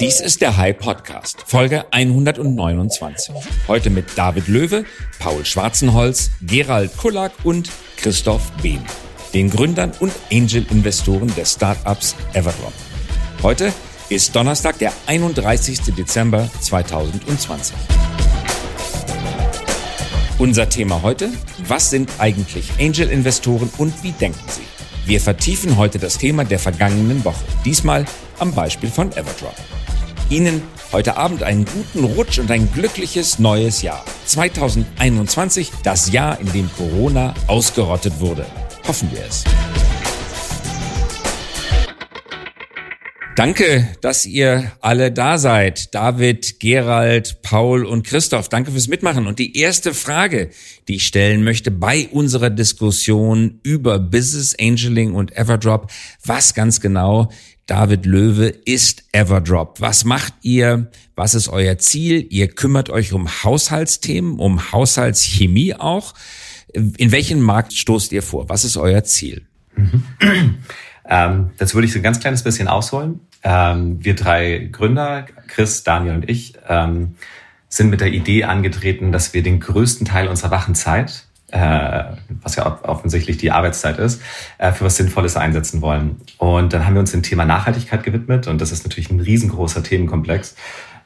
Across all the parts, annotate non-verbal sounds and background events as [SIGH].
Dies ist der High Podcast, Folge 129. Heute mit David Löwe, Paul Schwarzenholz, Gerald Kullak und Christoph Behm, den Gründern und Angel-Investoren des Startups Everdrop. Heute ist Donnerstag, der 31. Dezember 2020. Unser Thema heute, was sind eigentlich Angel-Investoren und wie denken sie? Wir vertiefen heute das Thema der vergangenen Woche, diesmal am Beispiel von Everdrop. Ihnen heute Abend einen guten Rutsch und ein glückliches neues Jahr. 2021, das Jahr, in dem Corona ausgerottet wurde. Hoffen wir es. Danke, dass ihr alle da seid. David, Gerald, Paul und Christoph, danke fürs Mitmachen. Und die erste Frage, die ich stellen möchte bei unserer Diskussion über Business Angeling und Everdrop, was ganz genau, David Löwe, ist Everdrop? Was macht ihr? Was ist euer Ziel? Ihr kümmert euch um Haushaltsthemen, um Haushaltschemie auch. In welchen Markt stoßt ihr vor? Was ist euer Ziel? Mhm. [CLEARS THROAT] Ähm, dazu würde ich so ein ganz kleines bisschen ausholen. Ähm, wir drei Gründer, Chris, Daniel und ich, ähm, sind mit der Idee angetreten, dass wir den größten Teil unserer wachen Zeit, äh, was ja offensichtlich die Arbeitszeit ist, äh, für was Sinnvolles einsetzen wollen. Und dann haben wir uns dem Thema Nachhaltigkeit gewidmet und das ist natürlich ein riesengroßer Themenkomplex.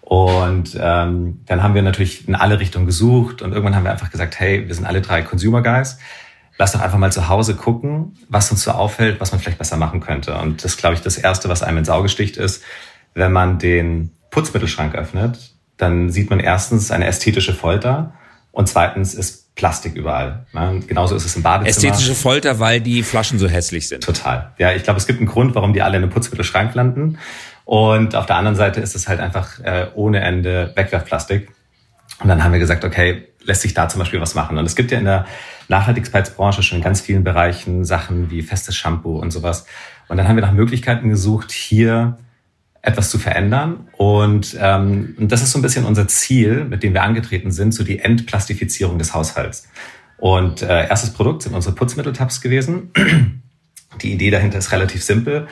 Und ähm, dann haben wir natürlich in alle Richtungen gesucht und irgendwann haben wir einfach gesagt, hey, wir sind alle drei Consumer Guys lass doch einfach mal zu Hause gucken, was uns so auffällt, was man vielleicht besser machen könnte. Und das, glaube ich, das Erste, was einem ins Auge sticht, ist, wenn man den Putzmittelschrank öffnet, dann sieht man erstens eine ästhetische Folter und zweitens ist Plastik überall. Ja, genauso ist es im Badezimmer. Ästhetische Folter, weil die Flaschen so hässlich sind. Total. Ja, ich glaube, es gibt einen Grund, warum die alle in einem Putzmittelschrank landen. Und auf der anderen Seite ist es halt einfach äh, ohne Ende Wegwerfplastik. Und dann haben wir gesagt, okay, lässt sich da zum Beispiel was machen. Und es gibt ja in der Nachhaltigkeitsbranche schon in ganz vielen Bereichen Sachen wie festes Shampoo und sowas. Und dann haben wir nach Möglichkeiten gesucht, hier etwas zu verändern. Und, ähm, und das ist so ein bisschen unser Ziel, mit dem wir angetreten sind, so die Entplastifizierung des Haushalts. Und äh, erstes Produkt sind unsere Putzmitteltabs gewesen. Die Idee dahinter ist relativ simpel.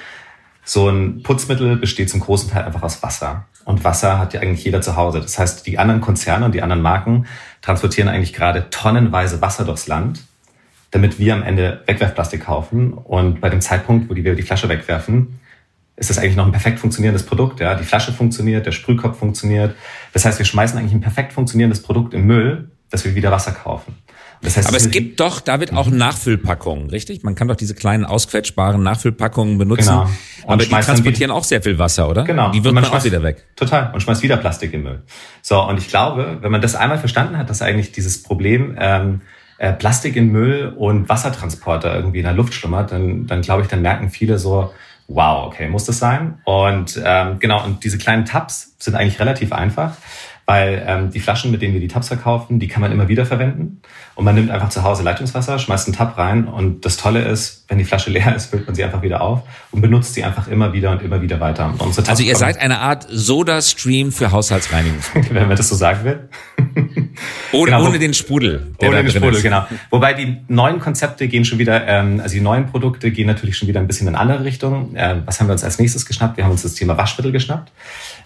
So ein Putzmittel besteht zum großen Teil einfach aus Wasser. Und Wasser hat ja eigentlich jeder zu Hause. Das heißt, die anderen Konzerne und die anderen Marken transportieren eigentlich gerade tonnenweise Wasser durchs Land, damit wir am Ende Wegwerfplastik kaufen. Und bei dem Zeitpunkt, wo wir die Flasche wegwerfen, ist das eigentlich noch ein perfekt funktionierendes Produkt. Ja? Die Flasche funktioniert, der Sprühkopf funktioniert. Das heißt, wir schmeißen eigentlich ein perfekt funktionierendes Produkt im Müll, dass wir wieder Wasser kaufen. Das heißt, Aber es gibt doch, David, auch mhm. Nachfüllpackungen, richtig? Man kann doch diese kleinen ausquetschbaren Nachfüllpackungen benutzen. Genau. Und aber die transportieren auch sehr viel Wasser, oder? Genau. Die wird man, man auch wieder weg. Total. Und schmeißt wieder Plastik im Müll. So, und ich glaube, wenn man das einmal verstanden hat, dass eigentlich dieses Problem ähm, äh, Plastik in Müll und Wassertransporter irgendwie in der Luft schlummert, dann, dann glaube ich, dann merken viele so, wow, okay, muss das sein? Und ähm, genau, und diese kleinen Tabs sind eigentlich relativ einfach weil ähm, die Flaschen, mit denen wir die Tabs verkaufen, die kann man immer wieder verwenden. Und man nimmt einfach zu Hause Leitungswasser, schmeißt einen Tab rein und das Tolle ist, wenn die Flasche [LAUGHS] leer ist, füllt man sie einfach wieder auf und benutzt sie einfach immer wieder und immer wieder weiter. also ihr seid eine Art Soda-Stream für Haushaltsreinigungsmittel. [LAUGHS] wenn man das so sagen will. Ohne, genau, ohne den Sprudel. ohne den Sprudel, ist. genau. Wobei die neuen Konzepte gehen schon wieder, ähm, also die neuen Produkte gehen natürlich schon wieder ein bisschen in andere Richtungen. Äh, was haben wir uns als nächstes geschnappt? Wir haben uns das Thema Waschmittel geschnappt.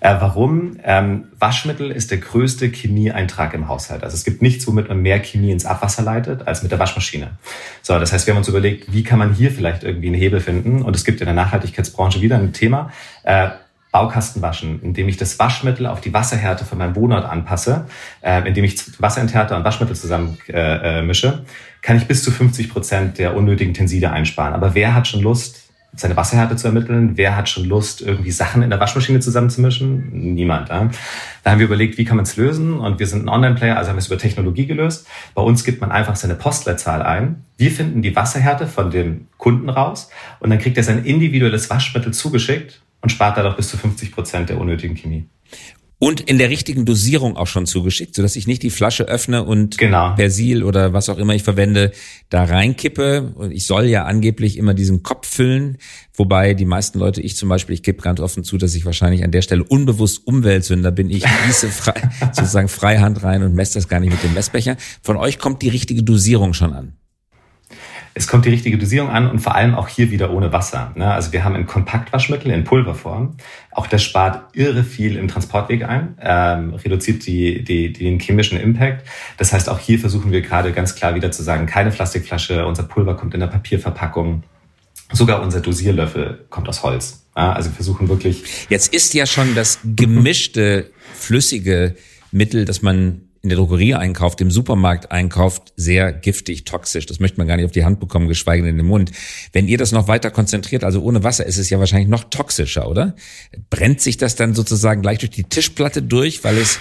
Äh, warum? Ähm, Waschmittel ist der größte Chemieeintrag im Haushalt. Also es gibt nichts, womit man mehr Chemie ins Abwasser leitet, als mit der Waschmaschine. So, das heißt, wir haben uns überlegt, wie kann man hier vielleicht irgendwie einen Hebel finden? Und es gibt in der Nachhaltigkeitsbranche wieder ein Thema. Äh, Baukasten waschen, indem ich das Waschmittel auf die Wasserhärte von meinem Wohnort anpasse, äh, indem ich Wasserenthärter und Waschmittel zusammen äh, äh, mische, kann ich bis zu 50 Prozent der unnötigen Tenside einsparen. Aber wer hat schon Lust, seine Wasserhärte zu ermitteln. Wer hat schon Lust, irgendwie Sachen in der Waschmaschine zusammenzumischen? Niemand. Ja? Da haben wir überlegt, wie kann man es lösen? Und wir sind ein Online-Player, also haben wir es über Technologie gelöst. Bei uns gibt man einfach seine Postleitzahl ein. Wir finden die Wasserhärte von dem Kunden raus und dann kriegt er sein individuelles Waschmittel zugeschickt und spart dadurch bis zu 50 Prozent der unnötigen Chemie und in der richtigen Dosierung auch schon zugeschickt, sodass ich nicht die Flasche öffne und genau. Persil oder was auch immer ich verwende, da reinkippe. Und ich soll ja angeblich immer diesen Kopf füllen, wobei die meisten Leute, ich zum Beispiel, ich gebe ganz offen zu, dass ich wahrscheinlich an der Stelle unbewusst Umweltsünder bin. Ich gieße frei, [LAUGHS] sozusagen Freihand rein und messe das gar nicht mit dem Messbecher. Von euch kommt die richtige Dosierung schon an. Es kommt die richtige Dosierung an und vor allem auch hier wieder ohne Wasser. Ne? Also wir haben ein Kompaktwaschmittel in Pulverform. Auch das spart irre viel im Transportweg ein, ähm, reduziert die, die, den chemischen Impact. Das heißt, auch hier versuchen wir gerade ganz klar wieder zu sagen, keine Plastikflasche, unser Pulver kommt in der Papierverpackung. Sogar unser Dosierlöffel kommt aus Holz. Also wir versuchen wirklich. Jetzt ist ja schon das gemischte, flüssige Mittel, das man in der Drogerie einkauft, im Supermarkt einkauft, sehr giftig, toxisch. Das möchte man gar nicht auf die Hand bekommen, geschweige denn in den Mund. Wenn ihr das noch weiter konzentriert, also ohne Wasser, ist es ja wahrscheinlich noch toxischer, oder? Brennt sich das dann sozusagen gleich durch die Tischplatte durch, weil es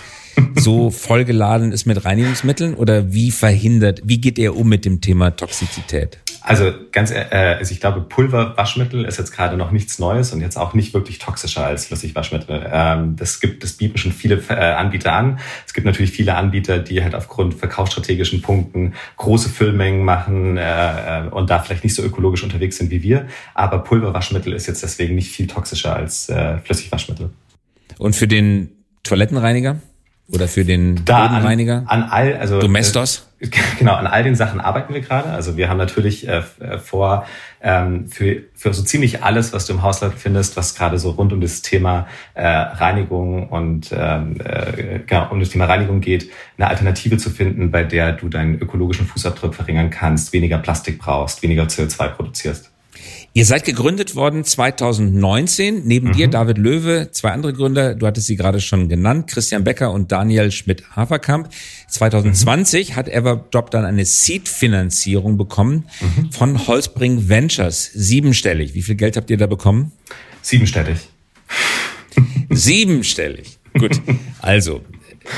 so vollgeladen ist mit Reinigungsmitteln? Oder wie verhindert, wie geht ihr um mit dem Thema Toxizität? Also ganz, äh, also ich glaube, Pulverwaschmittel ist jetzt gerade noch nichts Neues und jetzt auch nicht wirklich toxischer als Flüssigwaschmittel. Ähm, das gibt, das bieten schon viele äh, Anbieter an. Es gibt natürlich viele Anbieter, die halt aufgrund verkaufsstrategischen Punkten große Füllmengen machen äh, äh, und da vielleicht nicht so ökologisch unterwegs sind wie wir. Aber Pulverwaschmittel ist jetzt deswegen nicht viel toxischer als äh, Flüssigwaschmittel. Und für den Toilettenreiniger? Oder für den da Bodenreiniger? An, an all, also Domestos? Äh, [LAUGHS] genau, an all den Sachen arbeiten wir gerade. Also wir haben natürlich äh, äh, vor, ähm, für, für so ziemlich alles, was du im Haushalt findest, was gerade so rund um das Thema äh, Reinigung und ähm, äh, genau, um das Thema Reinigung geht, eine Alternative zu finden, bei der du deinen ökologischen Fußabdruck verringern kannst, weniger Plastik brauchst, weniger CO2 produzierst. Ihr seid gegründet worden 2019. Neben mhm. dir David Löwe, zwei andere Gründer, du hattest sie gerade schon genannt, Christian Becker und Daniel Schmidt-Haferkamp. 2020 mhm. hat Everdrop dann eine Seed-Finanzierung bekommen mhm. von Holzbring Ventures. Siebenstellig. Wie viel Geld habt ihr da bekommen? Siebenstellig. Siebenstellig. Gut. [LAUGHS] Also,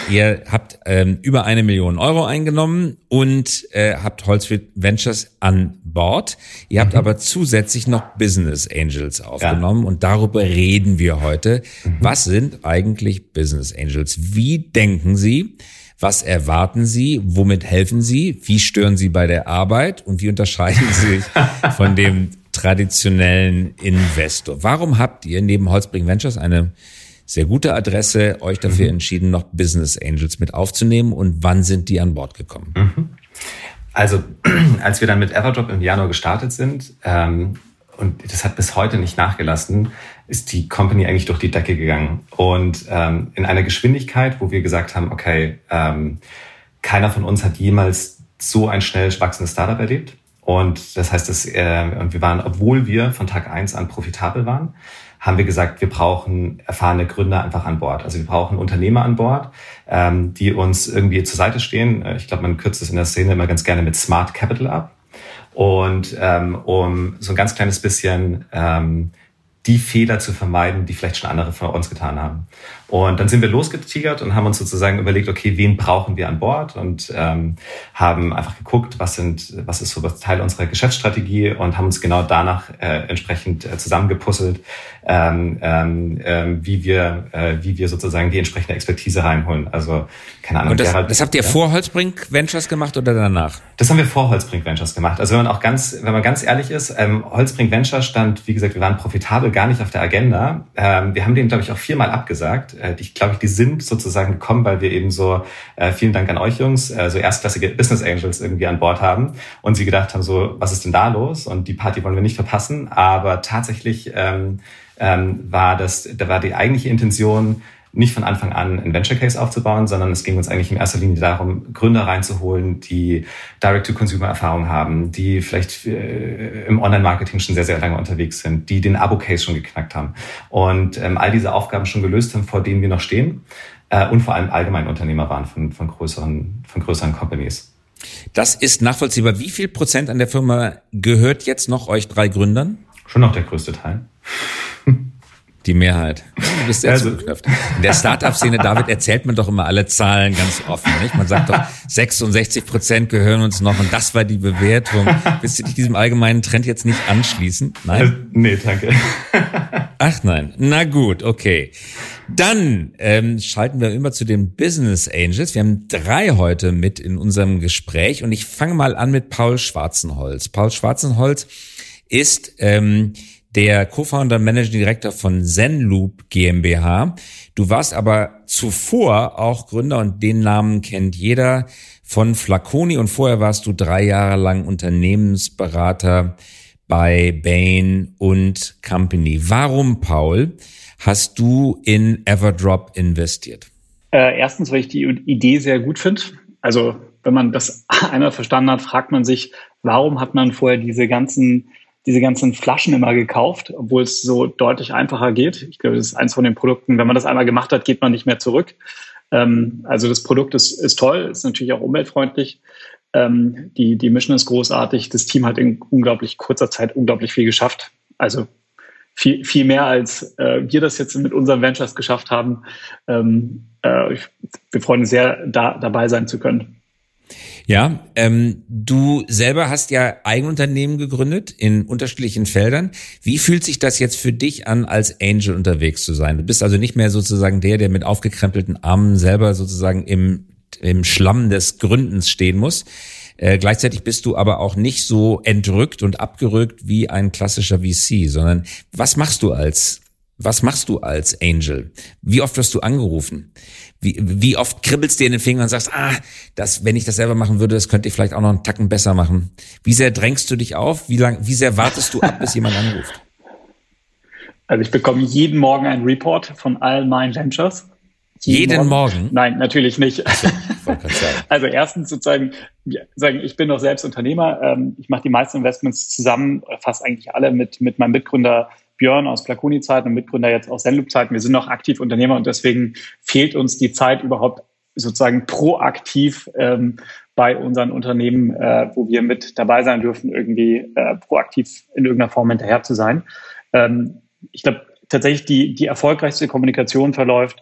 Ihr habt ähm, über eine Million Euro eingenommen und äh, habt Holzfried Ventures an Bord. Ihr habt mhm. aber zusätzlich noch Business Angels aufgenommen ja. und darüber reden wir heute. Mhm. Was sind eigentlich Business Angels? Wie denken Sie? Was erwarten Sie? Womit helfen Sie? Wie stören Sie bei der Arbeit? Und wie unterscheiden Sie sich [LAUGHS] von dem traditionellen Investor? Warum habt ihr neben Holzbring Ventures eine sehr gute Adresse, euch dafür mhm. entschieden, noch Business Angels mit aufzunehmen und wann sind die an Bord gekommen? Mhm. Also, [CLEARS THROAT] als wir dann mit Everdrop im Januar gestartet sind, ähm, und das hat bis heute nicht nachgelassen, ist die Company eigentlich durch die Decke gegangen. Und ähm, in einer Geschwindigkeit, wo wir gesagt haben, okay, ähm, keiner von uns hat jemals so ein schnell wachsendes Startup erlebt. Und das heißt, dass, äh, wir waren, obwohl wir von Tag eins an profitabel waren, haben wir gesagt, wir brauchen erfahrene Gründer einfach an Bord. Also wir brauchen Unternehmer an Bord, ähm, die uns irgendwie zur Seite stehen. Äh, ich glaube, man kürzt es in der Szene immer ganz gerne mit Smart Capital ab. Und ähm, um so ein ganz kleines bisschen ähm, die Fehler zu vermeiden, die vielleicht schon andere von uns getan haben. Und dann sind wir losgetigert und haben uns sozusagen überlegt, okay, wen brauchen wir an Bord und ähm, haben einfach geguckt, was sind, was ist so was Teil unserer Geschäftsstrategie und haben uns genau danach äh, entsprechend äh, zusammengepuzzelt, ähm, ähm, äh, wie wir, äh, wie wir sozusagen die entsprechende Expertise reinholen. Also keine Ahnung. Und das, Gerald, das habt ihr ja? vor Holzbrink Ventures gemacht oder danach? Das haben wir vor Holzbrink Ventures gemacht. Also wenn man auch ganz, wenn man ganz ehrlich ist, ähm, Holzbrink Ventures stand, wie gesagt, wir waren profitabel gar nicht auf der Agenda. Ähm, wir haben den, glaube ich, auch viermal abgesagt äh, ich glaube, die sind sozusagen gekommen, weil wir eben so, äh, vielen Dank an euch Jungs, äh, so erstklassige Business Angels irgendwie an Bord haben und sie gedacht haben, so, was ist denn da los? Und die Party wollen wir nicht verpassen. Aber tatsächlich ähm, ähm, war das, da war die eigentliche Intention, nicht von Anfang an ein Venture Case aufzubauen, sondern es ging uns eigentlich in erster Linie darum, Gründer reinzuholen, die Direct-to-Consumer-Erfahrung haben, die vielleicht äh, im Online-Marketing schon sehr, sehr lange unterwegs sind, die den Abo-Case schon geknackt haben und ähm, all diese Aufgaben schon gelöst haben, vor denen wir noch stehen äh, und vor allem allgemein Unternehmer waren von, von, größeren, von größeren Companies. Das ist nachvollziehbar. Wie viel Prozent an der Firma gehört jetzt noch euch drei Gründern? Schon noch der größte Teil. Die Mehrheit. Du bist sehr also, zugeknöpft. In der Startup-Szene, David, erzählt man doch immer alle Zahlen ganz offen. Nicht? Man sagt doch, 66 Prozent gehören uns noch und das war die Bewertung. Willst du dich diesem allgemeinen Trend jetzt nicht anschließen? Nein? Also, nee, danke. Ach nein. Na gut, okay. Dann ähm, schalten wir immer zu den Business Angels. Wir haben drei heute mit in unserem Gespräch und ich fange mal an mit Paul Schwarzenholz. Paul Schwarzenholz ist... Ähm, der Co-Founder Managing Director von Zenloop GmbH. Du warst aber zuvor auch Gründer und den Namen kennt jeder von Flaconi und vorher warst du drei Jahre lang Unternehmensberater bei Bain und Company. Warum, Paul, hast du in Everdrop investiert? Äh, erstens, weil ich die Idee sehr gut finde. Also wenn man das [LAUGHS] einmal verstanden hat, fragt man sich, warum hat man vorher diese ganzen, diese ganzen Flaschen immer gekauft, obwohl es so deutlich einfacher geht. Ich glaube, das ist eins von den Produkten, wenn man das einmal gemacht hat, geht man nicht mehr zurück. Ähm, also das Produkt ist, ist toll, ist natürlich auch umweltfreundlich. Ähm, die, die Mission ist großartig. Das Team hat in unglaublich kurzer Zeit unglaublich viel geschafft. Also viel, viel mehr als äh, wir das jetzt mit unseren Ventures geschafft haben. Ähm, äh, wir freuen uns sehr, da dabei sein zu können. Ja, ähm, du selber hast ja Eigenunternehmen gegründet in unterschiedlichen Feldern. Wie fühlt sich das jetzt für dich an, als Angel unterwegs zu sein? Du bist also nicht mehr sozusagen der, der mit aufgekrempelten Armen selber sozusagen im, im Schlamm des Gründens stehen muss. Äh, gleichzeitig bist du aber auch nicht so entrückt und abgerückt wie ein klassischer VC, sondern was machst du als was machst du als Angel? Wie oft wirst du angerufen? Wie, wie oft kribbelst dir in den Fingern und sagst, ah, das, wenn ich das selber machen würde, das könnte ich vielleicht auch noch einen Tacken besser machen. Wie sehr drängst du dich auf? Wie lang, wie sehr wartest du ab, bis jemand anruft? Also ich bekomme jeden Morgen einen Report von all meinen Ventures. Jeden, jeden Morgen. Morgen? Nein, natürlich nicht. Also, [LAUGHS] also erstens sozusagen, sagen, ich bin doch selbst Unternehmer. Ähm, ich mache die meisten Investments zusammen, fast eigentlich alle mit, mit meinem Mitgründer Björn aus Plakoni-Zeiten und Mitgründer jetzt aus Zenloop-Zeiten. Wir sind noch aktiv Unternehmer und deswegen fehlt uns die Zeit überhaupt sozusagen proaktiv ähm, bei unseren Unternehmen, äh, wo wir mit dabei sein dürfen, irgendwie äh, proaktiv in irgendeiner Form hinterher zu sein. Ähm, ich glaube, tatsächlich die, die erfolgreichste Kommunikation verläuft,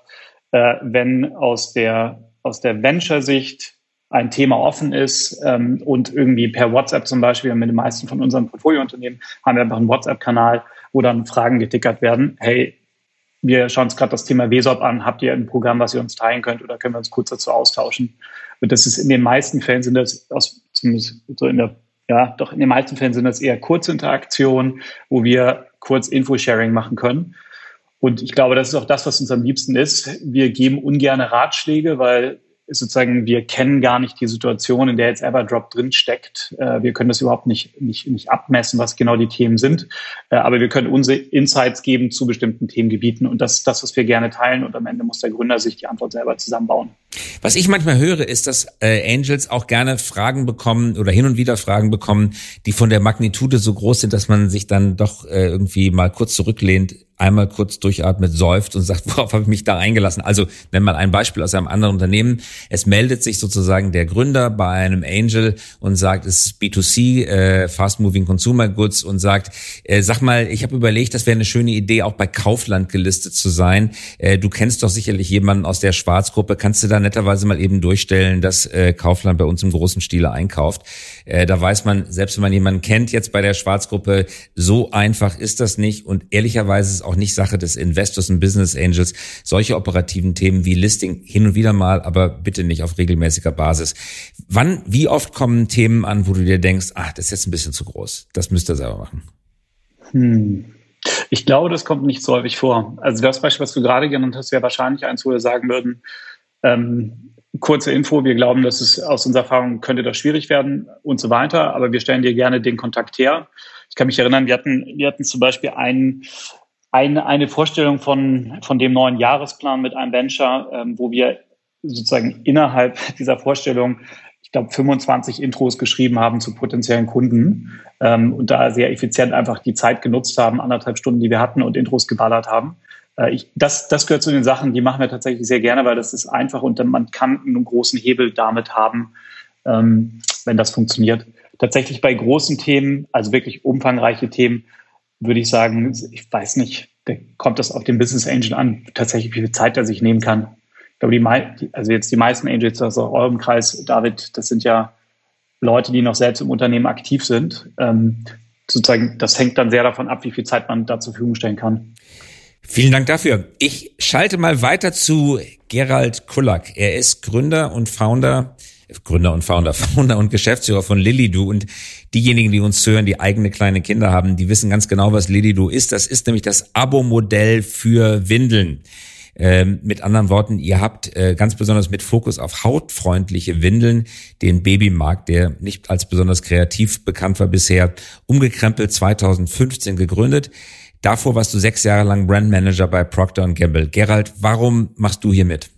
äh, wenn aus der, aus der Venture-Sicht ein Thema offen ist ähm, und irgendwie per WhatsApp zum Beispiel, mit den meisten von unseren Portfoliounternehmen haben wir einfach einen WhatsApp-Kanal, wo dann Fragen getickert werden. Hey, wir schauen uns gerade das Thema WSOP an. Habt ihr ein Programm, was ihr uns teilen könnt oder können wir uns kurz dazu austauschen? Und das ist in den meisten Fällen sind das aus, zumindest so in der, ja, doch in den meisten Fällen sind das eher kurze Interaktionen, wo wir kurz Infosharing machen können. Und ich glaube, das ist auch das, was uns am liebsten ist. Wir geben ungerne Ratschläge, weil sozusagen, wir kennen gar nicht die Situation, in der jetzt Everdrop drin steckt. Äh, wir können das überhaupt nicht, nicht, nicht abmessen, was genau die Themen sind. Äh, aber wir können unsere Insights geben zu bestimmten Themengebieten. Und das ist das, was wir gerne teilen. Und am Ende muss der Gründer sich die Antwort selber zusammenbauen. Was ich manchmal höre, ist, dass äh, Angels auch gerne Fragen bekommen oder hin und wieder Fragen bekommen, die von der Magnitude so groß sind, dass man sich dann doch äh, irgendwie mal kurz zurücklehnt einmal kurz durchatmet, säuft und sagt, [LAUGHS] worauf habe ich mich da eingelassen? Also nenn mal ein Beispiel aus einem anderen Unternehmen. Es meldet sich sozusagen der Gründer bei einem Angel und sagt, es ist B2C, äh, Fast Moving Consumer Goods und sagt, äh, sag mal, ich habe überlegt, das wäre eine schöne Idee, auch bei Kaufland gelistet zu sein. Äh, du kennst doch sicherlich jemanden aus der Schwarzgruppe. Kannst du da netterweise mal eben durchstellen, dass äh, Kaufland bei uns im großen Stile einkauft? Äh, da weiß man, selbst wenn man jemanden kennt jetzt bei der Schwarzgruppe, so einfach ist das nicht und ehrlicherweise ist auch nicht Sache des Investors und Business Angels, solche operativen Themen wie Listing hin und wieder mal, aber bitte nicht auf regelmäßiger Basis. Wann, wie oft kommen Themen an, wo du dir denkst, ach, das ist jetzt ein bisschen zu groß, das müsst ihr selber machen? Hm. Ich glaube, das kommt nicht so häufig vor. Also das Beispiel, was du gerade genannt hast, wäre wahrscheinlich eins, wo wir sagen würden, ähm, kurze Info, wir glauben, dass es aus unserer Erfahrung könnte das schwierig werden und so weiter, aber wir stellen dir gerne den Kontakt her. Ich kann mich erinnern, wir hatten, wir hatten zum Beispiel einen, eine, eine Vorstellung von, von dem neuen Jahresplan mit einem Venture, ähm, wo wir sozusagen innerhalb [LAUGHS] dieser Vorstellung, ich glaube, 25 Intros geschrieben haben zu potenziellen Kunden ähm, und da sehr effizient einfach die Zeit genutzt haben, anderthalb Stunden, die wir hatten und Intros geballert haben. Äh, ich, das, das gehört zu den Sachen, die machen wir tatsächlich sehr gerne, weil das ist einfach und man kann einen großen Hebel damit haben, ähm, wenn das funktioniert. Tatsächlich bei großen Themen, also wirklich umfangreiche Themen, würde ich sagen, ich weiß nicht, da kommt das auf den Business Angel an, tatsächlich wie viel Zeit er sich nehmen kann. Ich glaube, die, also jetzt die meisten Angels aus eurem Kreis, David, das sind ja Leute, die noch selbst im Unternehmen aktiv sind. Ähm, sozusagen, das hängt dann sehr davon ab, wie viel Zeit man da zur Verfügung stellen kann. Vielen Dank dafür. Ich schalte mal weiter zu Gerald Kullack. Er ist Gründer und Founder Gründer und Founder, [LAUGHS] Founder und Geschäftsführer von Lilido. Und diejenigen, die uns hören, die eigene kleine Kinder haben, die wissen ganz genau, was Lilido ist. Das ist nämlich das Abo-Modell für Windeln. Ähm, mit anderen Worten, ihr habt äh, ganz besonders mit Fokus auf hautfreundliche Windeln den Babymarkt, der nicht als besonders kreativ bekannt war bisher, umgekrempelt 2015 gegründet. Davor warst du sechs Jahre lang Brandmanager bei Procter Gamble. Gerald, warum machst du hier mit?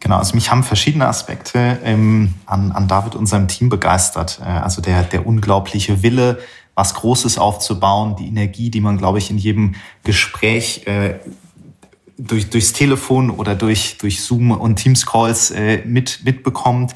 Genau, also mich haben verschiedene Aspekte ähm, an, an David und seinem Team begeistert. Äh, also der, der unglaubliche Wille, was Großes aufzubauen, die Energie, die man, glaube ich, in jedem Gespräch äh, durch, durchs Telefon oder durch, durch Zoom und Teams-Calls äh, mit, mitbekommt.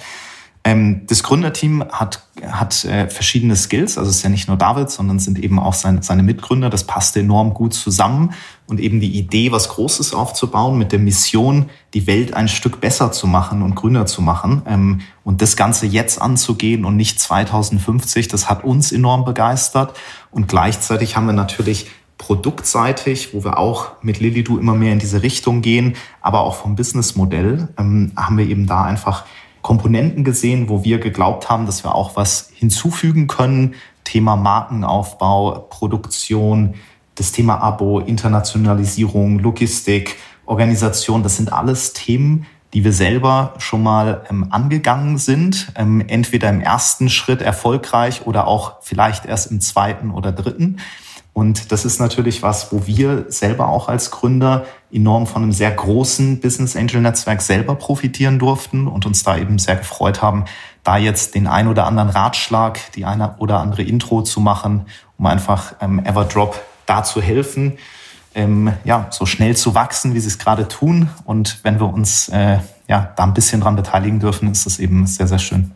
Ähm, das Gründerteam hat, hat äh, verschiedene Skills, also es ist ja nicht nur David, sondern sind eben auch seine, seine Mitgründer. Das passte enorm gut zusammen und eben die Idee, was Großes aufzubauen mit der Mission, die Welt ein Stück besser zu machen und grüner zu machen ähm, und das Ganze jetzt anzugehen und nicht 2050, das hat uns enorm begeistert und gleichzeitig haben wir natürlich produktseitig, wo wir auch mit Lilidu immer mehr in diese Richtung gehen, aber auch vom Businessmodell ähm, haben wir eben da einfach Komponenten gesehen, wo wir geglaubt haben, dass wir auch was hinzufügen können. Thema Markenaufbau, Produktion, das Thema Abo, Internationalisierung, Logistik, Organisation, das sind alles Themen, die wir selber schon mal ähm, angegangen sind, ähm, entweder im ersten Schritt erfolgreich oder auch vielleicht erst im zweiten oder dritten. Und das ist natürlich was, wo wir selber auch als Gründer enorm von einem sehr großen Business Angel Netzwerk selber profitieren durften und uns da eben sehr gefreut haben, da jetzt den ein oder anderen Ratschlag, die eine oder andere Intro zu machen, um einfach ähm, Everdrop da zu helfen, ähm, ja, so schnell zu wachsen, wie sie es gerade tun. Und wenn wir uns äh, ja, da ein bisschen dran beteiligen dürfen, ist das eben sehr, sehr schön.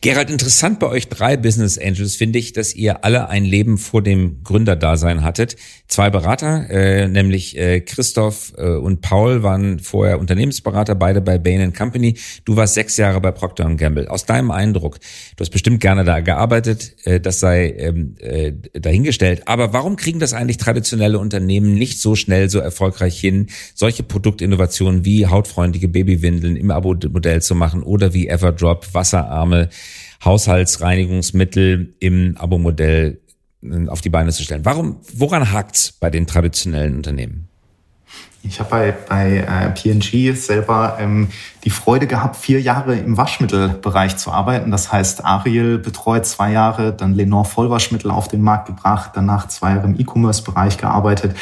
Gerald, interessant bei euch drei Business Angels finde ich, dass ihr alle ein Leben vor dem Gründerdasein hattet. Zwei Berater, äh, nämlich äh, Christoph äh, und Paul waren vorher Unternehmensberater, beide bei Bain Company. Du warst sechs Jahre bei Procter Gamble. Aus deinem Eindruck, du hast bestimmt gerne da gearbeitet, äh, das sei ähm, äh, dahingestellt. Aber warum kriegen das eigentlich traditionelle Unternehmen nicht so schnell, so erfolgreich hin, solche Produktinnovationen wie hautfreundliche Babywindeln im Abo-Modell zu machen oder wie Everdrop, Wasserarme Maßnahme, Haushaltsreinigungsmittel im Abo-Modell äh, auf die Beine zu stellen. Warum, woran hakt's bei den traditionellen Unternehmen? Ich habe bei, bei äh, P&G selber ähm, die Freude gehabt, vier Jahre im Waschmittelbereich zu arbeiten. Das heißt, Ariel betreut zwei Jahre, dann Lenore Vollwaschmittel auf den Markt gebracht, danach zwei Jahre im E-Commerce-Bereich gearbeitet.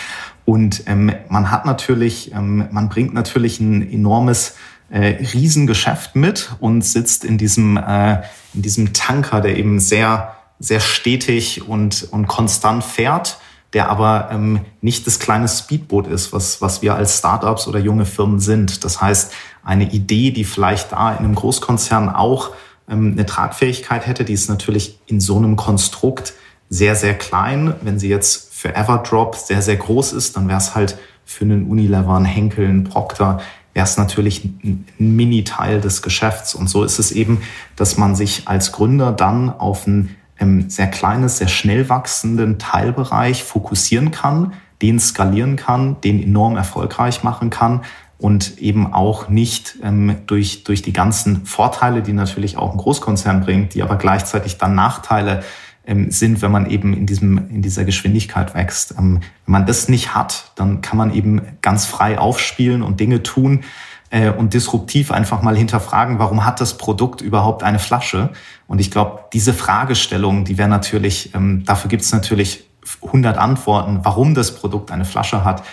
Und ähm, man hat natürlich, ähm, man bringt natürlich ein enormes äh, Riesengeschäft mit und sitzt in diesem, äh, in diesem Tanker, der eben sehr, sehr stetig und, und konstant fährt, der aber ähm, nicht das kleine Speedboot ist, was, was wir als Startups oder junge Firmen sind. Das heißt, eine Idee, die vielleicht da in einem Großkonzern auch ähm, eine Tragfähigkeit hätte, die ist natürlich in so einem Konstrukt sehr, sehr klein. Wenn sie jetzt für Everdrop sehr, sehr groß ist, dann wäre es halt für einen Unilever, einen Henkel, einen Procter wäre es natürlich ein Mini-Teil des Geschäfts. Und so ist es eben, dass man sich als Gründer dann auf einen ähm, sehr kleines, sehr schnell wachsenden Teilbereich fokussieren kann, den skalieren kann, den enorm erfolgreich machen kann und eben auch nicht ähm, durch, durch die ganzen Vorteile, die natürlich auch ein Großkonzern bringt, die aber gleichzeitig dann Nachteile sind, wenn man eben in, diesem, in dieser Geschwindigkeit wächst. Ähm, wenn man das nicht hat, dann kann man eben ganz frei aufspielen und Dinge tun äh, und disruptiv einfach mal hinterfragen, warum hat das Produkt überhaupt eine Flasche? Und ich glaube, diese Fragestellung, die wäre natürlich, ähm, dafür gibt es natürlich 100 Antworten, warum das Produkt eine Flasche hat.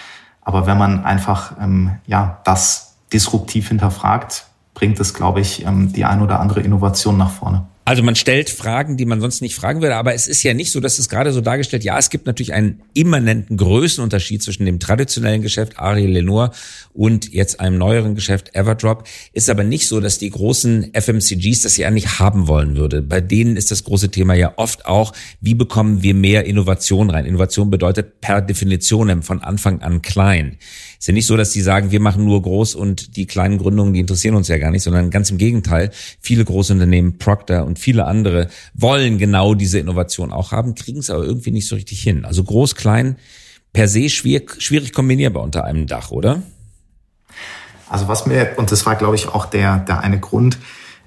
Aber wenn man einfach ähm, ja das disruptiv hinterfragt, bringt es, glaube ich, ähm, die ein oder andere Innovation nach vorne. Also man stellt Fragen, die man sonst nicht fragen würde, aber es ist ja nicht so, dass es gerade so dargestellt, ja, es gibt natürlich einen immanenten Größenunterschied zwischen dem traditionellen Geschäft Ariel Lenore und jetzt einem neueren Geschäft Everdrop. Ist aber nicht so, dass die großen FMCGs das ja nicht haben wollen würde. Bei denen ist das große Thema ja oft auch, wie bekommen wir mehr Innovation rein? Innovation bedeutet per Definition von Anfang an klein. Ist ja nicht so, dass die sagen, wir machen nur groß und die kleinen Gründungen, die interessieren uns ja gar nicht, sondern ganz im Gegenteil. Viele große Unternehmen, Procter und viele andere, wollen genau diese Innovation auch haben, kriegen es aber irgendwie nicht so richtig hin. Also groß, klein, per se schwierig, schwierig kombinierbar unter einem Dach, oder? Also was mir, und das war, glaube ich, auch der, der eine Grund,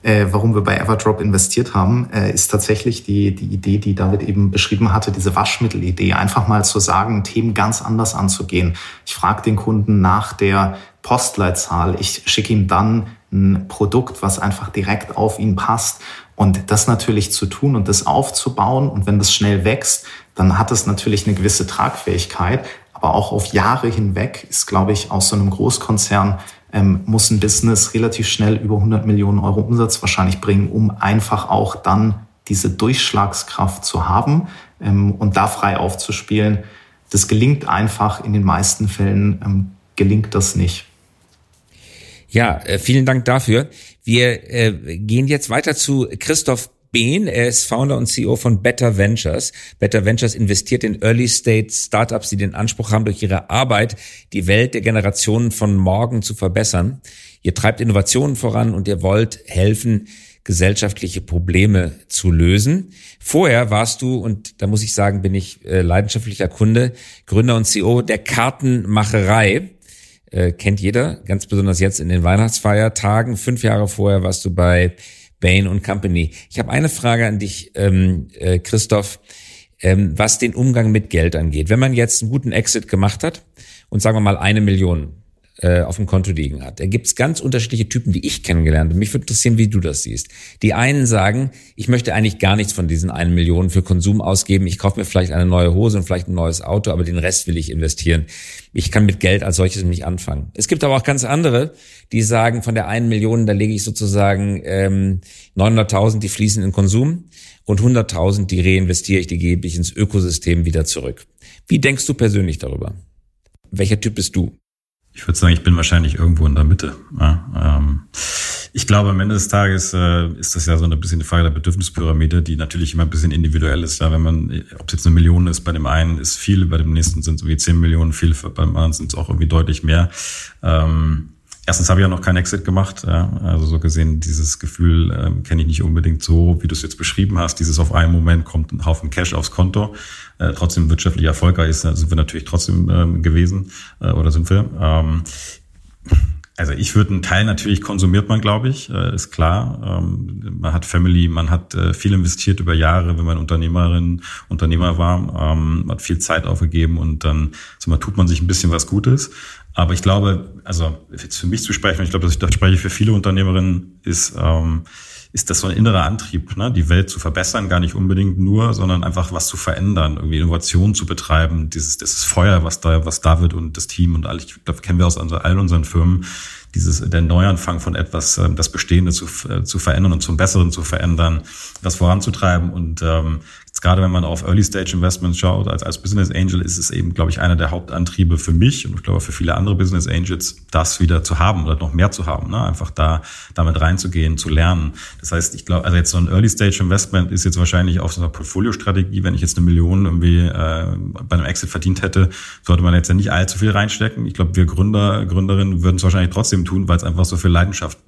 äh, warum wir bei Everdrop investiert haben, äh, ist tatsächlich die, die Idee, die David eben beschrieben hatte, diese Waschmittelidee. Einfach mal zu sagen, Themen ganz anders anzugehen. Ich frage den Kunden nach der Postleitzahl. Ich schicke ihm dann ein Produkt, was einfach direkt auf ihn passt. Und das natürlich zu tun und das aufzubauen und wenn das schnell wächst, dann hat es natürlich eine gewisse Tragfähigkeit. Aber auch auf Jahre hinweg ist, glaube ich, aus so einem Großkonzern ähm, muss ein Business relativ schnell über 100 Millionen Euro Umsatz wahrscheinlich bringen, um einfach auch dann diese Durchschlagskraft zu haben ähm, und da frei aufzuspielen. Das gelingt einfach in den meisten Fällen, ähm, gelingt das nicht. Ja, äh, vielen Dank dafür. Wir äh, gehen jetzt weiter zu Christoph Behn. Er ist Founder und CEO von Better Ventures. Better Ventures investiert in Early State Startups, die den Anspruch haben, durch ihre Arbeit die Welt der Generationen von morgen zu verbessern. Ihr treibt Innovationen voran und ihr wollt helfen, gesellschaftliche Probleme zu lösen. Vorher warst du, und da muss ich sagen, bin ich äh, leidenschaftlicher Kunde, Gründer und CEO der Kartenmacherei äh, kennt jeder, ganz besonders jetzt in den Weihnachtsfeiertagen. Fünf Jahre vorher warst du bei Bain und Company. Ich habe eine Frage an dich, ähm, äh, Christoph, ähm, was den Umgang mit Geld angeht. Wenn man jetzt einen guten Exit gemacht hat und sagen wir mal eine Million äh, auf dem Konto liegen hat. Da gibt's ganz unterschiedliche Typen, die ich kennengelernt habe. Mich würde interessieren, wie du das siehst. Die einen sagen, ich möchte eigentlich gar nichts von diesen einen Million für Konsum ausgeben. Ich kaufe mir vielleicht eine neue Hose und vielleicht ein neues Auto, aber den Rest will ich investieren. Ich kann mit Geld als solches nicht anfangen. Es gibt aber auch ganz andere, die sagen, von der einen Million, da lege ich sozusagen ähm, 900.000, die fließen in Konsum und 100.000, die reinvestiere ich, die gebe ich ins Ökosystem wieder zurück. Wie denkst du persönlich darüber? Welcher Typ bist du? Ich würde sagen, ich bin wahrscheinlich irgendwo in der Mitte. Ja, ähm, ich glaube, am Ende des Tages äh, ist das ja so ein bisschen eine Frage der Bedürfnispyramide, die natürlich immer ein bisschen individuell ist. Ja, wenn man, ob es jetzt eine Million ist, bei dem einen ist viel, bei dem nächsten sind es irgendwie zehn Millionen, viel, beim anderen sind es auch irgendwie deutlich mehr. Ähm, Erstens habe ich ja noch keinen Exit gemacht. Ja. Also so gesehen, dieses Gefühl ähm, kenne ich nicht unbedingt so, wie du es jetzt beschrieben hast. Dieses auf einen Moment kommt ein Haufen Cash aufs Konto, äh, trotzdem wirtschaftlich erfolgreich ist, sind wir natürlich trotzdem ähm, gewesen äh, oder sind wir. Ähm, also ich würde einen Teil natürlich konsumiert man, glaube ich, äh, ist klar. Ähm, man hat Family, man hat äh, viel investiert über Jahre, wenn man Unternehmerin, Unternehmer war, ähm, hat viel Zeit aufgegeben und dann mal, tut man sich ein bisschen was Gutes. Aber ich glaube, also jetzt für mich zu sprechen, ich glaube, dass ich das spreche für viele Unternehmerinnen, ist, ähm, ist das so ein innerer Antrieb, ne? die Welt zu verbessern, gar nicht unbedingt nur, sondern einfach was zu verändern, irgendwie Innovation zu betreiben, dieses, dieses Feuer, was da, was David und das Team und alle, ich glaube, kennen wir aus all unseren Firmen, dieses, der Neuanfang von etwas, ähm, das Bestehende zu, äh, zu verändern und zum Besseren zu verändern, das voranzutreiben und ähm, gerade wenn man auf Early Stage Investments schaut, als, als Business Angel ist es eben, glaube ich, einer der Hauptantriebe für mich und ich glaube für viele andere Business Angels, das wieder zu haben oder noch mehr zu haben, ne? einfach da damit reinzugehen, zu lernen. Das heißt, ich glaube, also jetzt so ein Early Stage Investment ist jetzt wahrscheinlich auf so einer Portfolio-Strategie, wenn ich jetzt eine Million irgendwie äh, bei einem Exit verdient hätte, sollte man jetzt ja nicht allzu viel reinstecken. Ich glaube, wir Gründer, Gründerinnen würden es wahrscheinlich trotzdem tun, weil es einfach so viel Leidenschaft,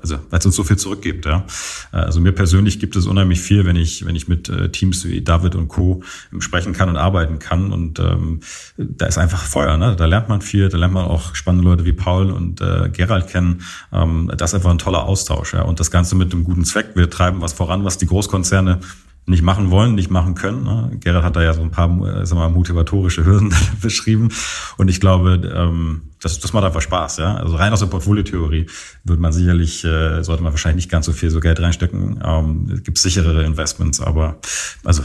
also weil es uns so viel zurückgibt. Ja? Also mir persönlich gibt es unheimlich viel, wenn ich, wenn ich mit äh, Teams wie David und Co. sprechen kann und arbeiten kann. Und ähm, da ist einfach Feuer. Ne? Da lernt man viel, da lernt man auch spannende Leute wie Paul und äh, Gerald kennen. Ähm, das ist einfach ein toller Austausch. Ja? Und das Ganze mit einem guten Zweck. Wir treiben was voran, was die Großkonzerne nicht machen wollen, nicht machen können. Ne? Gerald hat da ja so ein paar äh, wir mal, motivatorische Hürden [LAUGHS] beschrieben. Und ich glaube, ähm, das, das macht einfach Spaß. Ja? Also rein aus der Portfoliotheorie würde man sicherlich, äh, sollte man wahrscheinlich nicht ganz so viel so Geld reinstecken. Ähm, es gibt sicherere Investments, aber also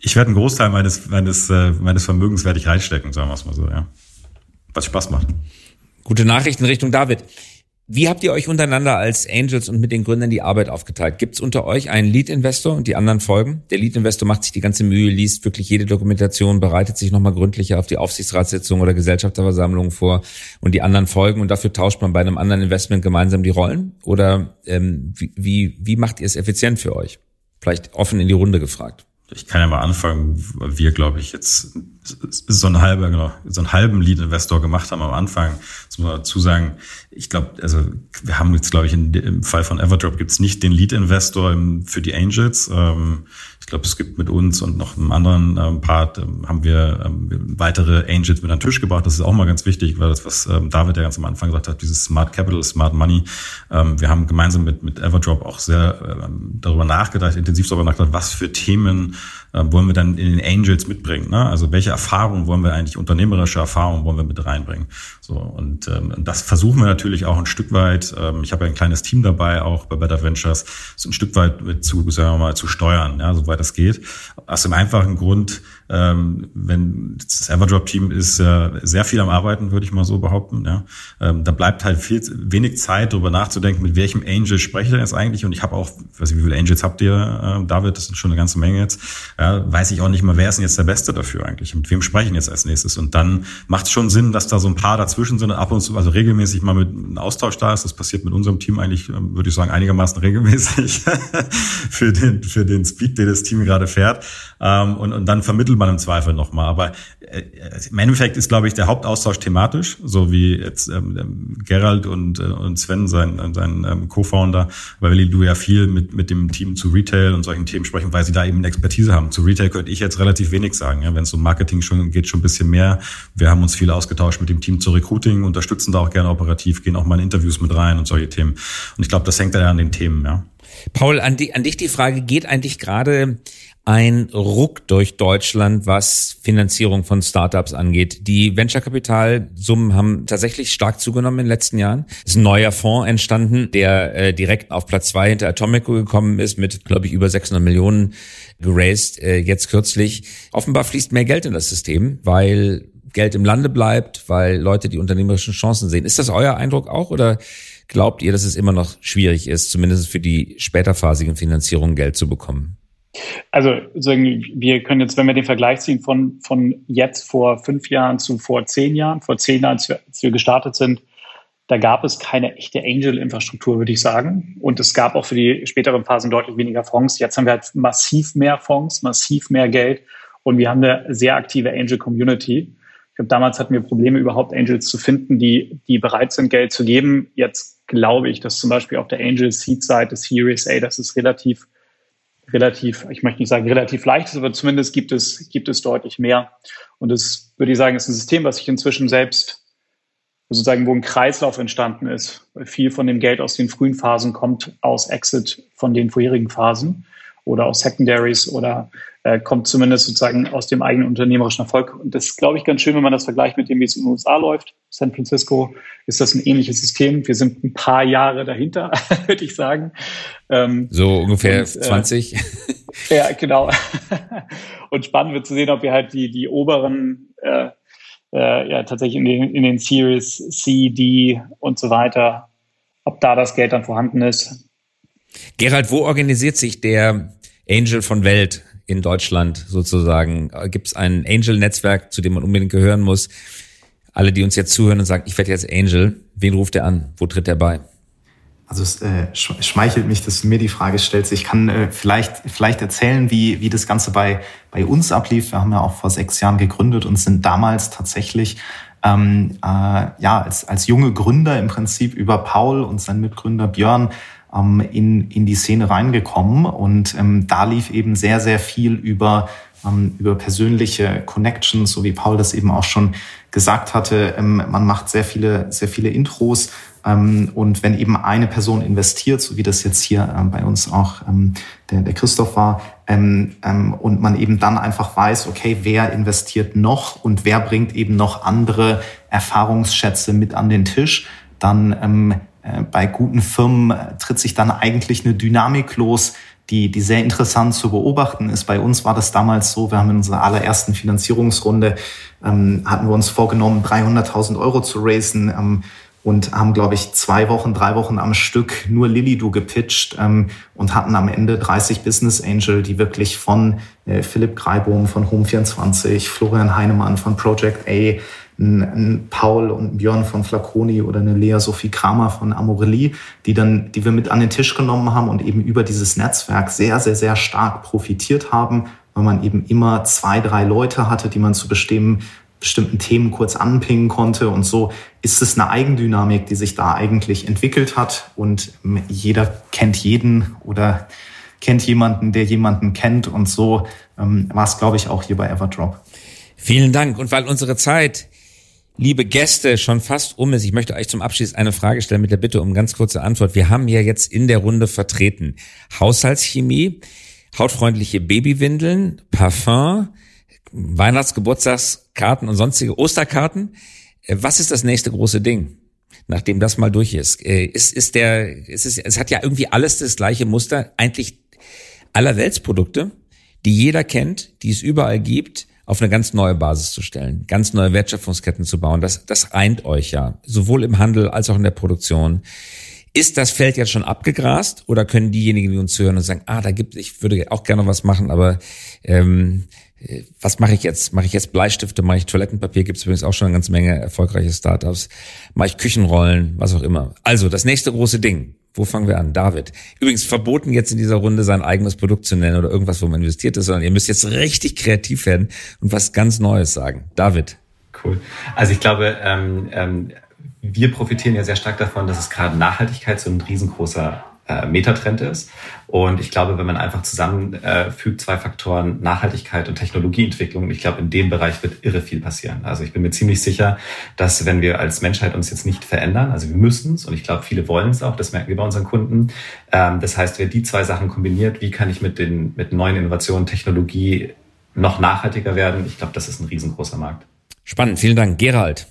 ich werde einen Großteil meines, meines, äh, meines Vermögens werde ich reinstecken, sagen wir es mal so, ja. Was Spaß macht. Gute Nachrichten Richtung David. Wie habt ihr euch untereinander als Angels und mit den Gründern die Arbeit aufgeteilt? Gibt es unter euch einen Lead-Investor und die anderen folgen? Der Lead-Investor macht sich die ganze Mühe, liest wirklich jede Dokumentation, bereitet sich nochmal gründlicher auf die Aufsichtsratssitzung oder Gesellschafterversammlung vor und die anderen folgen und dafür tauscht man bei einem anderen Investment gemeinsam die Rollen? Oder ähm, wie, wie, wie macht ihr es effizient für euch? Vielleicht offen in die Runde gefragt. Ich kann ja mal anfangen, weil wir, glaube ich, jetzt so einen halben, genau, so einen halben Lead-Investor gemacht haben am Anfang. Das muss man dazu sagen. Ich glaube, also wir haben jetzt, glaube ich, in, im Fall von Everdrop gibt es nicht den Lead-Investor für die Angels. Ähm, ich glaube, es gibt mit uns und noch einem anderen ähm, Part ähm, haben wir weitere Angels mit an den Tisch gebracht. Das ist auch mal ganz wichtig, weil das, was David ja ganz am Anfang gesagt hat, dieses Smart Capital, Smart Money. Wir haben gemeinsam mit, mit Everdrop auch sehr darüber nachgedacht, intensiv darüber nachgedacht, was für Themen äh, wollen wir dann in den Angels mitbringen. Ne? Also welche Erfahrungen wollen wir eigentlich, unternehmerische Erfahrungen wollen wir mit reinbringen. So Und ähm, das versuchen wir natürlich auch ein Stück weit, ähm, ich habe ja ein kleines Team dabei, auch bei Better Ventures, so ein Stück weit mit zu, sagen wir mal, zu steuern, ja, soweit das geht. Aus dem einfachen Grund, ähm, wenn das Everdrop-Team ist äh, sehr viel am Arbeiten, würde ich mal so behaupten. Ja. Ähm, da bleibt halt viel wenig Zeit, darüber nachzudenken, mit welchem Angel spreche ich denn jetzt eigentlich. Und ich habe auch, weiß nicht, wie viele Angels habt ihr, äh, David? Das ist schon eine ganze Menge jetzt. Ja, weiß ich auch nicht mal, wer ist denn jetzt der Beste dafür eigentlich? Mit wem sprechen jetzt als nächstes? Und dann macht es schon Sinn, dass da so ein paar dazwischen sind, ab und zu, also regelmäßig mal mit einem Austausch da ist. Das passiert mit unserem Team eigentlich, ähm, würde ich sagen, einigermaßen regelmäßig [LAUGHS] für den für den Speed, den das Team gerade fährt. Ähm, und, und dann vermittelt man im Zweifel nochmal. Aber äh, im Endeffekt ist, glaube ich, der Hauptaustausch thematisch, so wie jetzt ähm, Gerald und, äh, und Sven, sein, sein ähm, Co-Founder, weil du ja viel mit, mit dem Team zu Retail und solchen Themen sprechen, weil sie da eben Expertise haben. Zu Retail könnte ich jetzt relativ wenig sagen. Ja? Wenn es um Marketing schon geht, schon ein bisschen mehr. Wir haben uns viel ausgetauscht mit dem Team zu Recruiting, unterstützen da auch gerne operativ, gehen auch mal in Interviews mit rein und solche Themen. Und ich glaube, das hängt ja an den Themen, ja. Paul, an, die, an dich die Frage, geht eigentlich gerade ein Ruck durch Deutschland, was Finanzierung von Startups angeht. Die Venture-Kapitalsummen haben tatsächlich stark zugenommen in den letzten Jahren. Es ist ein neuer Fonds entstanden, der äh, direkt auf Platz zwei hinter Atomico gekommen ist mit, glaube ich, über 600 Millionen geraced, äh, jetzt kürzlich. Offenbar fließt mehr Geld in das System, weil Geld im Lande bleibt, weil Leute die unternehmerischen Chancen sehen. Ist das euer Eindruck auch oder glaubt ihr, dass es immer noch schwierig ist, zumindest für die späterphasigen Finanzierungen Geld zu bekommen? Also wir können jetzt, wenn wir den Vergleich ziehen von, von jetzt vor fünf Jahren zu vor zehn Jahren, vor zehn Jahren, als wir, als wir gestartet sind, da gab es keine echte Angel-Infrastruktur, würde ich sagen. Und es gab auch für die späteren Phasen deutlich weniger Fonds. Jetzt haben wir halt massiv mehr Fonds, massiv mehr Geld und wir haben eine sehr aktive Angel-Community. Ich glaube, damals hatten wir Probleme, überhaupt Angels zu finden, die, die bereit sind, Geld zu geben. Jetzt glaube ich, dass zum Beispiel auf der Angel Seed-Seite Series A, das ist relativ relativ, ich möchte nicht sagen relativ leicht ist, aber zumindest gibt es, gibt es deutlich mehr. Und das würde ich sagen, ist ein System, was sich inzwischen selbst sozusagen, wo ein Kreislauf entstanden ist. Weil viel von dem Geld aus den frühen Phasen kommt aus Exit von den vorherigen Phasen oder aus Secondaries oder äh, kommt zumindest sozusagen aus dem eigenen unternehmerischen Erfolg. Und das ist, glaube ich, ganz schön, wenn man das vergleicht mit dem, wie es in den USA läuft. San Francisco ist das ein ähnliches System. Wir sind ein paar Jahre dahinter, [LAUGHS] würde ich sagen. Ähm, so ungefähr und, 20. Äh, [LAUGHS] ja, genau. [LAUGHS] und spannend wird zu sehen, ob wir halt die, die oberen äh, äh, ja tatsächlich in den, in den Series C, D und so weiter, ob da das Geld dann vorhanden ist. Gerald, wo organisiert sich der Angel von Welt in Deutschland sozusagen? Gibt es ein Angel-Netzwerk, zu dem man unbedingt gehören muss? Alle, die uns jetzt zuhören und sagen, ich werde jetzt Angel, wen ruft er an? Wo tritt er bei? Also es äh, schmeichelt mich, dass du mir die Frage stellst. Ich kann äh, vielleicht, vielleicht erzählen, wie, wie das Ganze bei, bei uns ablief. Wir haben ja auch vor sechs Jahren gegründet und sind damals tatsächlich ähm, äh, ja, als, als junge Gründer im Prinzip über Paul und seinen Mitgründer Björn ähm, in, in die Szene reingekommen. Und ähm, da lief eben sehr, sehr viel über, über persönliche Connections, so wie Paul das eben auch schon gesagt hatte. Ähm, man macht sehr viele, sehr viele Intros. Ähm, und wenn eben eine Person investiert, so wie das jetzt hier ähm, bei uns auch ähm, der, der Christoph war, ähm, ähm, und man eben dann einfach weiß, okay, wer investiert noch und wer bringt eben noch andere Erfahrungsschätze mit an den Tisch, dann ähm, äh, bei guten Firmen tritt sich dann eigentlich eine Dynamik los, die, die sehr interessant zu beobachten ist. Bei uns war das damals so, wir haben in unserer allerersten Finanzierungsrunde, ähm, hatten wir uns vorgenommen, 300.000 Euro zu raisen ähm, und haben, glaube ich, zwei Wochen, drei Wochen am Stück nur Lilido gepitcht ähm, und hatten am Ende 30 Business Angel, die wirklich von äh, Philipp Greibohm von Home24, Florian Heinemann von Project A, ein, ein Paul und Björn von Flaconi oder eine Lea Sophie Kramer von Amorelli, die dann, die wir mit an den Tisch genommen haben und eben über dieses Netzwerk sehr, sehr, sehr stark profitiert haben weil man eben immer zwei, drei Leute hatte, die man zu bestimmen, bestimmten Themen kurz anpingen konnte. Und so ist es eine Eigendynamik, die sich da eigentlich entwickelt hat. Und jeder kennt jeden oder kennt jemanden, der jemanden kennt. Und so ähm, war es, glaube ich, auch hier bei Everdrop. Vielen Dank. Und weil unsere Zeit, liebe Gäste, schon fast um ist, ich möchte euch zum Abschluss eine Frage stellen mit der Bitte um ganz kurze Antwort. Wir haben ja jetzt in der Runde vertreten Haushaltschemie, hautfreundliche Babywindeln, Parfum, Weihnachtsgeburtstagskarten und sonstige Osterkarten. Äh, was ist das nächste große Ding? Nachdem das mal durch ist, äh, ist, ist der, ist es, es hat ja irgendwie alles das gleiche Muster, eigentlich aller Weltsprodukte, die jeder kennt, die es überall gibt, auf eine ganz neue Basis zu stellen, ganz neue Wertschöpfungsketten zu bauen. Das, das eint euch ja, sowohl im Handel als auch in der Produktion. Ist das Feld jetzt schon abgegrast oder können diejenigen, die uns zuhören und sagen, ah, da gibt, ich würde auch gerne was machen, aber ähm, was mache ich jetzt? Mache ich jetzt Bleistifte, mache ich Toilettenpapier, gibt es übrigens auch schon eine ganze Menge erfolgreiche Startups, mache ich Küchenrollen, was auch immer. Also das nächste große Ding. Wo fangen wir an? David. Übrigens verboten jetzt in dieser Runde sein eigenes Produkt zu nennen oder irgendwas, wo man investiert ist, sondern ihr müsst jetzt richtig kreativ werden und was ganz Neues sagen. David. Cool. Also ich glaube, ähm, ähm, wir profitieren ja sehr stark davon, dass es gerade Nachhaltigkeit so ein riesengroßer äh, Metatrend ist. Und ich glaube, wenn man einfach zusammenfügt, äh, zwei Faktoren, Nachhaltigkeit und Technologieentwicklung, ich glaube, in dem Bereich wird irre viel passieren. Also ich bin mir ziemlich sicher, dass wenn wir als Menschheit uns jetzt nicht verändern, also wir müssen es, und ich glaube, viele wollen es auch, das merken wir bei unseren Kunden. Ähm, das heißt, wer die zwei Sachen kombiniert, wie kann ich mit den mit neuen Innovationen, Technologie noch nachhaltiger werden? Ich glaube, das ist ein riesengroßer Markt. Spannend, vielen Dank. Gerald.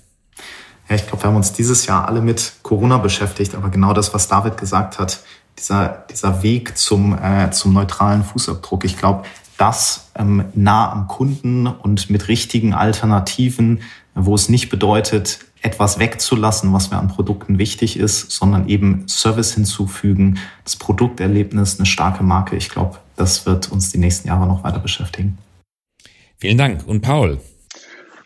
Ja, ich glaube, wir haben uns dieses Jahr alle mit Corona beschäftigt, aber genau das, was David gesagt hat, dieser, dieser Weg zum, äh, zum neutralen Fußabdruck. Ich glaube, das ähm, nah am Kunden und mit richtigen Alternativen, wo es nicht bedeutet, etwas wegzulassen, was mir an Produkten wichtig ist, sondern eben Service hinzufügen, das Produkterlebnis, eine starke Marke. Ich glaube, das wird uns die nächsten Jahre noch weiter beschäftigen. Vielen Dank. Und Paul,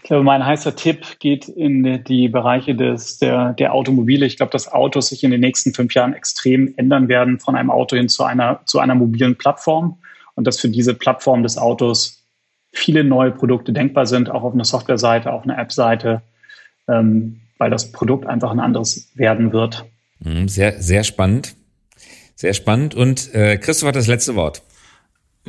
ich glaube, mein heißer Tipp geht in die Bereiche des, der, der Automobile. Ich glaube, dass Autos sich in den nächsten fünf Jahren extrem ändern werden von einem Auto hin zu einer, zu einer mobilen Plattform und dass für diese Plattform des Autos viele neue Produkte denkbar sind, auch auf einer Softwareseite, auf einer App-Seite, ähm, weil das Produkt einfach ein anderes werden wird. Mhm, sehr, sehr spannend. Sehr spannend. Und äh, Christoph hat das letzte Wort.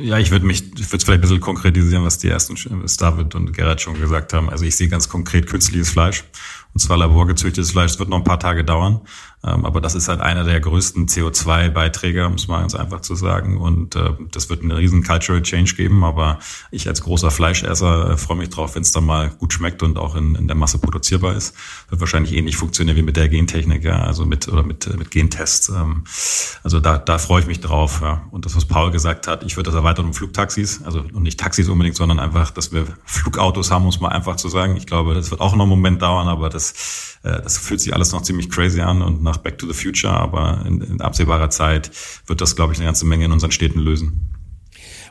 Ja, ich würde mich, ich würde es vielleicht ein bisschen konkretisieren, was die ersten was David und Gerhard schon gesagt haben. Also ich sehe ganz konkret künstliches Fleisch und zwar laborgezüchtetes Fleisch. Es wird noch ein paar Tage dauern, aber das ist halt einer der größten CO2-Beiträger, um es mal ganz einfach zu sagen. Und äh, das wird einen riesen Cultural Change geben. Aber ich als großer Fleischesser äh, freue mich drauf, wenn es dann mal gut schmeckt und auch in, in der Masse produzierbar ist. Wird wahrscheinlich ähnlich funktionieren wie mit der Gentechnik, ja, also mit oder mit, äh, mit Gentests. Ähm, also da, da freue ich mich drauf. Ja. Und das, was Paul gesagt hat, ich würde das erweitern um Flugtaxis, also und nicht Taxis unbedingt, sondern einfach, dass wir Flugautos haben, muss man einfach zu sagen. Ich glaube, das wird auch noch einen Moment dauern, aber das das fühlt sich alles noch ziemlich crazy an und nach Back to the Future, aber in, in absehbarer Zeit wird das, glaube ich, eine ganze Menge in unseren Städten lösen.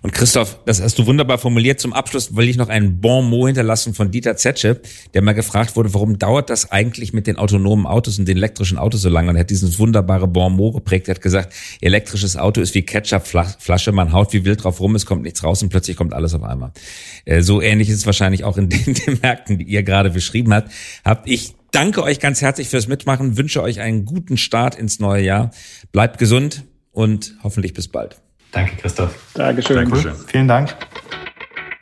Und Christoph, das hast du wunderbar formuliert. Zum Abschluss will ich noch einen Bon mot hinterlassen von Dieter Zetsche, der mal gefragt wurde, warum dauert das eigentlich mit den autonomen Autos und den elektrischen Autos so lange? Und er hat dieses wunderbare Bon mot geprägt. Er hat gesagt, elektrisches Auto ist wie Ketchupflasche, man haut wie wild drauf rum, es kommt nichts raus und plötzlich kommt alles auf einmal. Äh, so ähnlich ist es wahrscheinlich auch in den, [LAUGHS] den Märkten, die ihr gerade beschrieben habt. Hab ich danke euch ganz herzlich fürs Mitmachen, wünsche euch einen guten Start ins neue Jahr. Bleibt gesund und hoffentlich bis bald. Danke, Christoph. Dankeschön. Dankeschön. Vielen Dank.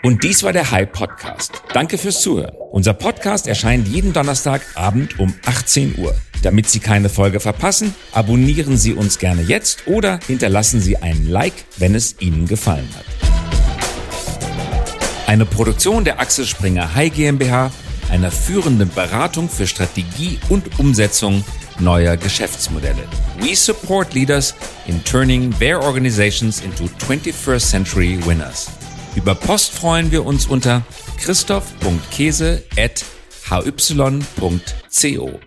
Und dies war der Hype Podcast. Danke fürs Zuhören. Unser Podcast erscheint jeden Donnerstagabend um 18 Uhr. Damit Sie keine Folge verpassen, abonnieren Sie uns gerne jetzt oder hinterlassen Sie einen Like, wenn es Ihnen gefallen hat. Eine Produktion der Axel Springer High GmbH einer führenden Beratung für Strategie und Umsetzung neuer Geschäftsmodelle. We support leaders in turning their organizations into 21st century winners. Über Post freuen wir uns unter christoph.käse at hy.co.